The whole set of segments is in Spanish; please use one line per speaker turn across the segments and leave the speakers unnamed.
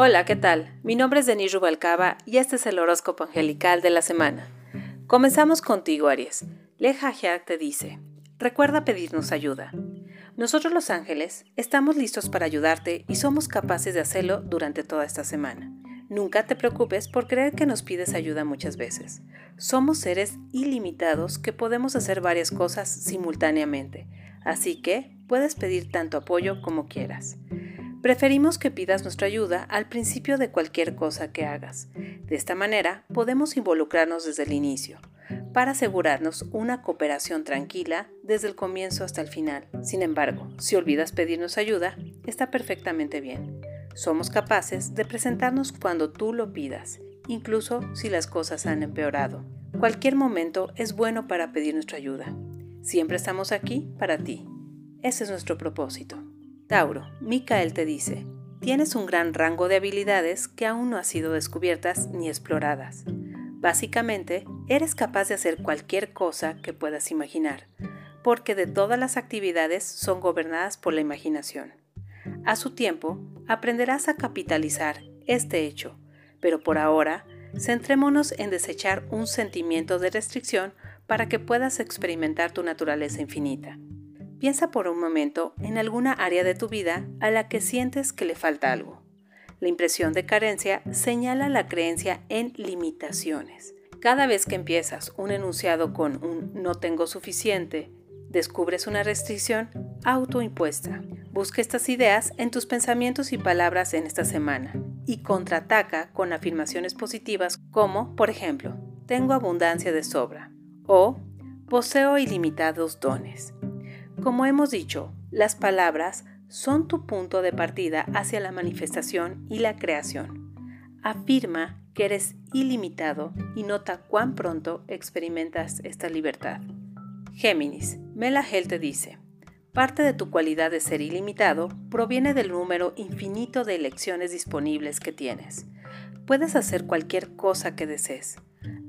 Hola, ¿qué tal? Mi nombre es Denis Rubalcaba y este es el horóscopo angelical de la semana. Comenzamos contigo, Aries. Leja te dice, recuerda pedirnos ayuda. Nosotros los ángeles estamos listos para ayudarte y somos capaces de hacerlo durante toda esta semana. Nunca te preocupes por creer que nos pides ayuda muchas veces. Somos seres ilimitados que podemos hacer varias cosas simultáneamente, así que puedes pedir tanto apoyo como quieras. Preferimos que pidas nuestra ayuda al principio de cualquier cosa que hagas. De esta manera podemos involucrarnos desde el inicio, para asegurarnos una cooperación tranquila desde el comienzo hasta el final. Sin embargo, si olvidas pedirnos ayuda, está perfectamente bien. Somos capaces de presentarnos cuando tú lo pidas, incluso si las cosas han empeorado. Cualquier momento es bueno para pedir nuestra ayuda. Siempre estamos aquí para ti. Ese es nuestro propósito. Tauro, Micael te dice, tienes un gran rango de habilidades que aún no han sido descubiertas ni exploradas. Básicamente, eres capaz de hacer cualquier cosa que puedas imaginar, porque de todas las actividades son gobernadas por la imaginación. A su tiempo, aprenderás a capitalizar este hecho, pero por ahora, centrémonos en desechar un sentimiento de restricción para que puedas experimentar tu naturaleza infinita. Piensa por un momento en alguna área de tu vida a la que sientes que le falta algo. La impresión de carencia señala la creencia en limitaciones. Cada vez que empiezas un enunciado con un no tengo suficiente, descubres una restricción autoimpuesta. Busca estas ideas en tus pensamientos y palabras en esta semana y contraataca con afirmaciones positivas como, por ejemplo, tengo abundancia de sobra o poseo ilimitados dones. Como hemos dicho, las palabras son tu punto de partida hacia la manifestación y la creación. Afirma que eres ilimitado y nota cuán pronto experimentas esta libertad. Géminis, Melahel te dice, parte de tu cualidad de ser ilimitado proviene del número infinito de elecciones disponibles que tienes. Puedes hacer cualquier cosa que desees.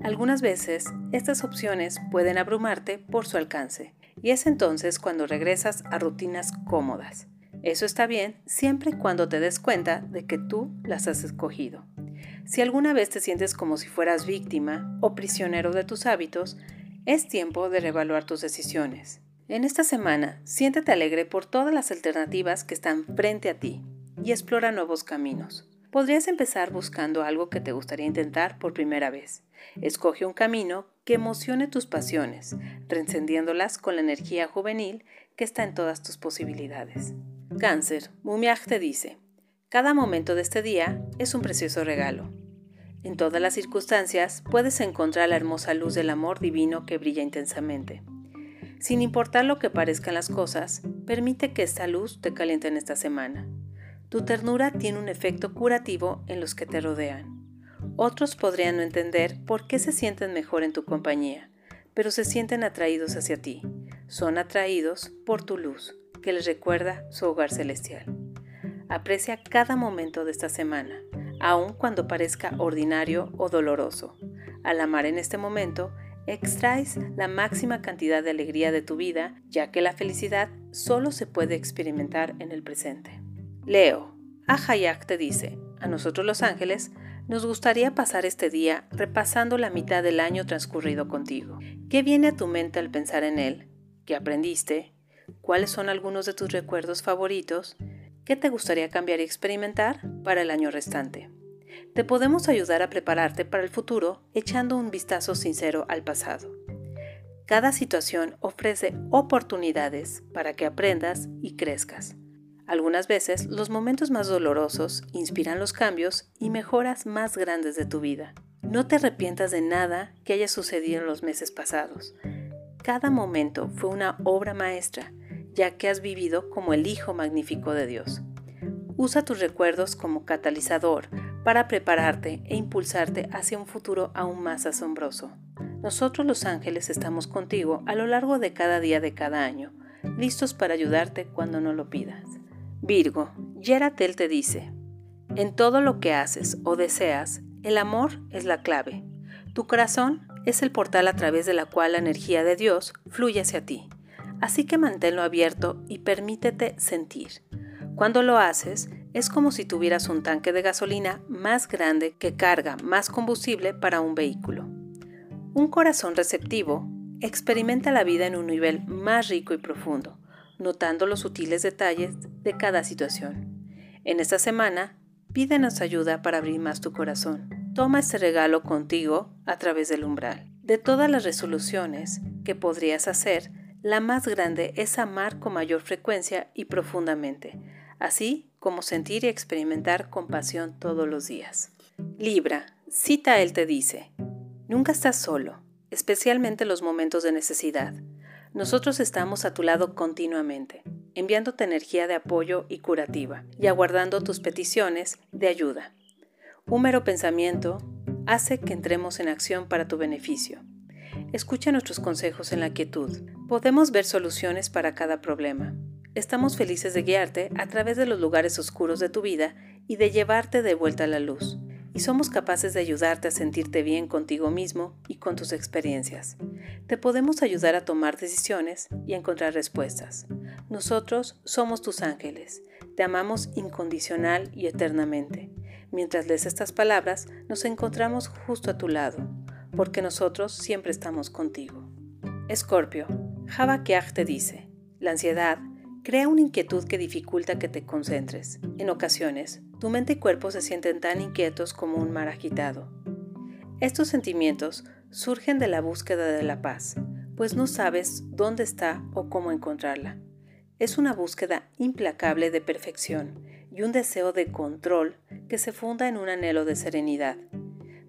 Algunas veces, estas opciones pueden abrumarte por su alcance, y es entonces cuando regresas a rutinas cómodas. Eso está bien siempre y cuando te des cuenta de que tú las has escogido. Si alguna vez te sientes como si fueras víctima o prisionero de tus hábitos, es tiempo de reevaluar tus decisiones. En esta semana, siéntete alegre por todas las alternativas que están frente a ti y explora nuevos caminos. Podrías empezar buscando algo que te gustaría intentar por primera vez. Escoge un camino que emocione tus pasiones, reencendiéndolas con la energía juvenil que está en todas tus posibilidades. Cáncer, Mumiaj te dice, cada momento de este día es un precioso regalo. En todas las circunstancias puedes encontrar la hermosa luz del amor divino que brilla intensamente. Sin importar lo que parezcan las cosas, permite que esta luz te caliente en esta semana. Tu ternura tiene un efecto curativo en los que te rodean. Otros podrían no entender por qué se sienten mejor en tu compañía, pero se sienten atraídos hacia ti. Son atraídos por tu luz, que les recuerda su hogar celestial. Aprecia cada momento de esta semana, aun cuando parezca ordinario o doloroso. Al amar en este momento, extraes la máxima cantidad de alegría de tu vida, ya que la felicidad solo se puede experimentar en el presente. Leo, Ahayak te dice, a nosotros los ángeles, nos gustaría pasar este día repasando la mitad del año transcurrido contigo. ¿Qué viene a tu mente al pensar en él? ¿Qué aprendiste? ¿Cuáles son algunos de tus recuerdos favoritos? ¿Qué te gustaría cambiar y experimentar para el año restante? Te podemos ayudar a prepararte para el futuro echando un vistazo sincero al pasado. Cada situación ofrece oportunidades para que aprendas y crezcas. Algunas veces los momentos más dolorosos inspiran los cambios y mejoras más grandes de tu vida. No te arrepientas de nada que haya sucedido en los meses pasados. Cada momento fue una obra maestra, ya que has vivido como el Hijo magnífico de Dios. Usa tus recuerdos como catalizador para prepararte e impulsarte hacia un futuro aún más asombroso. Nosotros los ángeles estamos contigo a lo largo de cada día de cada año, listos para ayudarte cuando no lo pidas. Virgo, Yeratel te dice, en todo lo que haces o deseas, el amor es la clave. Tu corazón es el portal a través de la cual la energía de Dios fluye hacia ti. Así que manténlo abierto y permítete sentir. Cuando lo haces, es como si tuvieras un tanque de gasolina más grande que carga más combustible para un vehículo. Un corazón receptivo experimenta la vida en un nivel más rico y profundo, notando los sutiles detalles de cada situación. En esta semana, pídenos ayuda para abrir más tu corazón. Toma este regalo contigo a través del umbral. De todas las resoluciones que podrías hacer, la más grande es amar con mayor frecuencia y profundamente, así como sentir y experimentar compasión todos los días. Libra, cita él te dice, nunca estás solo, especialmente en los momentos de necesidad. Nosotros estamos a tu lado continuamente, enviándote energía de apoyo y curativa, y aguardando tus peticiones de ayuda. Un mero pensamiento hace que entremos en acción para tu beneficio. Escucha nuestros consejos en la quietud. Podemos ver soluciones para cada problema. Estamos felices de guiarte a través de los lugares oscuros de tu vida y de llevarte de vuelta a la luz. Y somos capaces de ayudarte a sentirte bien contigo mismo y con tus experiencias. Te podemos ayudar a tomar decisiones y encontrar respuestas. Nosotros somos tus ángeles. Te amamos incondicional y eternamente. Mientras lees estas palabras, nos encontramos justo a tu lado, porque nosotros siempre estamos contigo. Escorpio, Habakkuk te dice, la ansiedad crea una inquietud que dificulta que te concentres. En ocasiones, tu mente y cuerpo se sienten tan inquietos como un mar agitado. Estos sentimientos surgen de la búsqueda de la paz, pues no sabes dónde está o cómo encontrarla. Es una búsqueda implacable de perfección y un deseo de control que se funda en un anhelo de serenidad.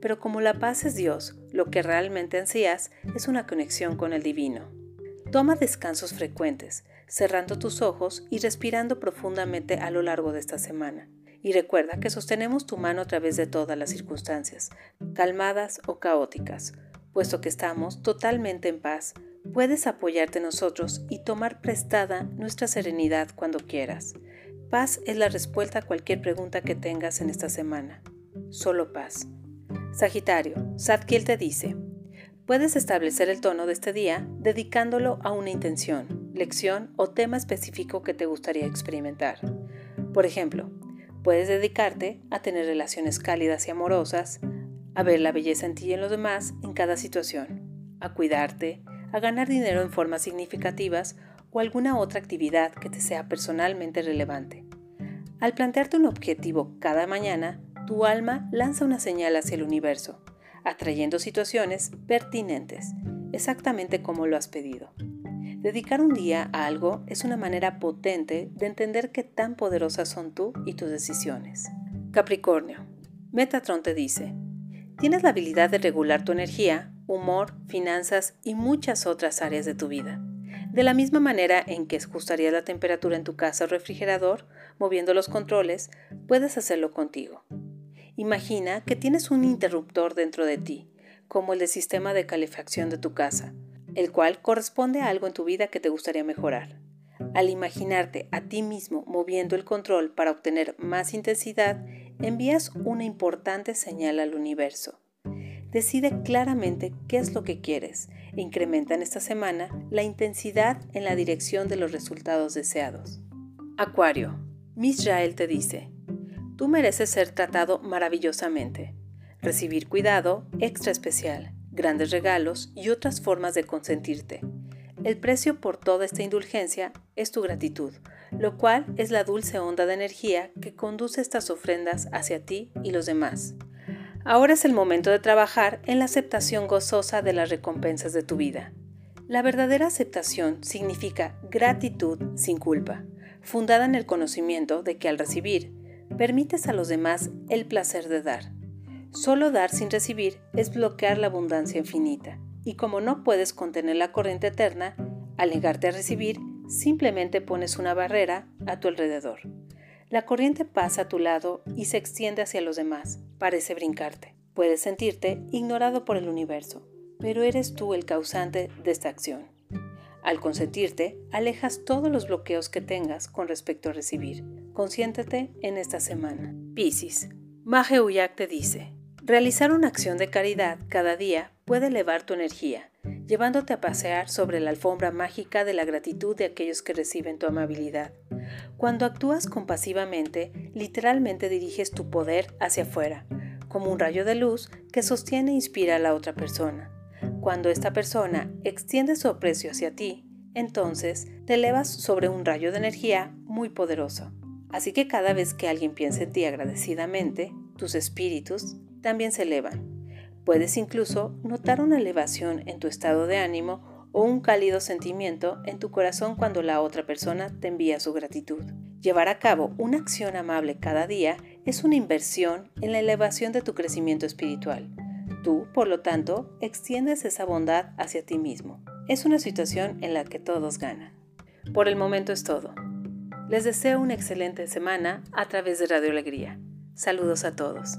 Pero como la paz es Dios, lo que realmente ansías es una conexión con el divino. Toma descansos frecuentes, cerrando tus ojos y respirando profundamente a lo largo de esta semana. Y recuerda que sostenemos tu mano a través de todas las circunstancias, calmadas o caóticas. Puesto que estamos totalmente en paz, puedes apoyarte nosotros y tomar prestada nuestra serenidad cuando quieras. Paz es la respuesta a cualquier pregunta que tengas en esta semana. Solo paz. Sagitario, Sadkiel te dice, puedes establecer el tono de este día dedicándolo a una intención, lección o tema específico que te gustaría experimentar. Por ejemplo, puedes dedicarte a tener relaciones cálidas y amorosas, a ver la belleza en ti y en los demás en cada situación, a cuidarte, a ganar dinero en formas significativas o alguna otra actividad que te sea personalmente relevante. Al plantearte un objetivo cada mañana, tu alma lanza una señal hacia el universo, atrayendo situaciones pertinentes, exactamente como lo has pedido. Dedicar un día a algo es una manera potente de entender qué tan poderosas son tú y tus decisiones. Capricornio, Metatron te dice, tienes la habilidad de regular tu energía, humor, finanzas y muchas otras áreas de tu vida. De la misma manera en que ajustarías la temperatura en tu casa o refrigerador, moviendo los controles, puedes hacerlo contigo. Imagina que tienes un interruptor dentro de ti, como el del sistema de calefacción de tu casa, el cual corresponde a algo en tu vida que te gustaría mejorar. Al imaginarte a ti mismo moviendo el control para obtener más intensidad, envías una importante señal al universo. Decide claramente qué es lo que quieres e incrementa en esta semana la intensidad en la dirección de los resultados deseados. Acuario, Misrael te dice, tú mereces ser tratado maravillosamente, recibir cuidado extra especial, grandes regalos y otras formas de consentirte. El precio por toda esta indulgencia es tu gratitud, lo cual es la dulce onda de energía que conduce estas ofrendas hacia ti y los demás. Ahora es el momento de trabajar en la aceptación gozosa de las recompensas de tu vida. La verdadera aceptación significa gratitud sin culpa, fundada en el conocimiento de que al recibir, permites a los demás el placer de dar. Solo dar sin recibir es bloquear la abundancia infinita, y como no puedes contener la corriente eterna, al negarte a recibir, simplemente pones una barrera a tu alrededor. La corriente pasa a tu lado y se extiende hacia los demás. Parece brincarte. Puedes sentirte ignorado por el universo, pero eres tú el causante de esta acción. Al consentirte, alejas todos los bloqueos que tengas con respecto a recibir. Consiéntete en esta semana. Piscis. Maje Uyak te dice, realizar una acción de caridad cada día puede elevar tu energía, llevándote a pasear sobre la alfombra mágica de la gratitud de aquellos que reciben tu amabilidad. Cuando actúas compasivamente, literalmente diriges tu poder hacia afuera, como un rayo de luz que sostiene e inspira a la otra persona. Cuando esta persona extiende su aprecio hacia ti, entonces te elevas sobre un rayo de energía muy poderoso. Así que cada vez que alguien piense en ti agradecidamente, tus espíritus también se elevan. Puedes incluso notar una elevación en tu estado de ánimo o un cálido sentimiento en tu corazón cuando la otra persona te envía su gratitud. Llevar a cabo una acción amable cada día es una inversión en la elevación de tu crecimiento espiritual. Tú, por lo tanto, extiendes esa bondad hacia ti mismo. Es una situación en la que todos ganan. Por el momento es todo. Les deseo una excelente semana a través de Radio Alegría. Saludos a todos.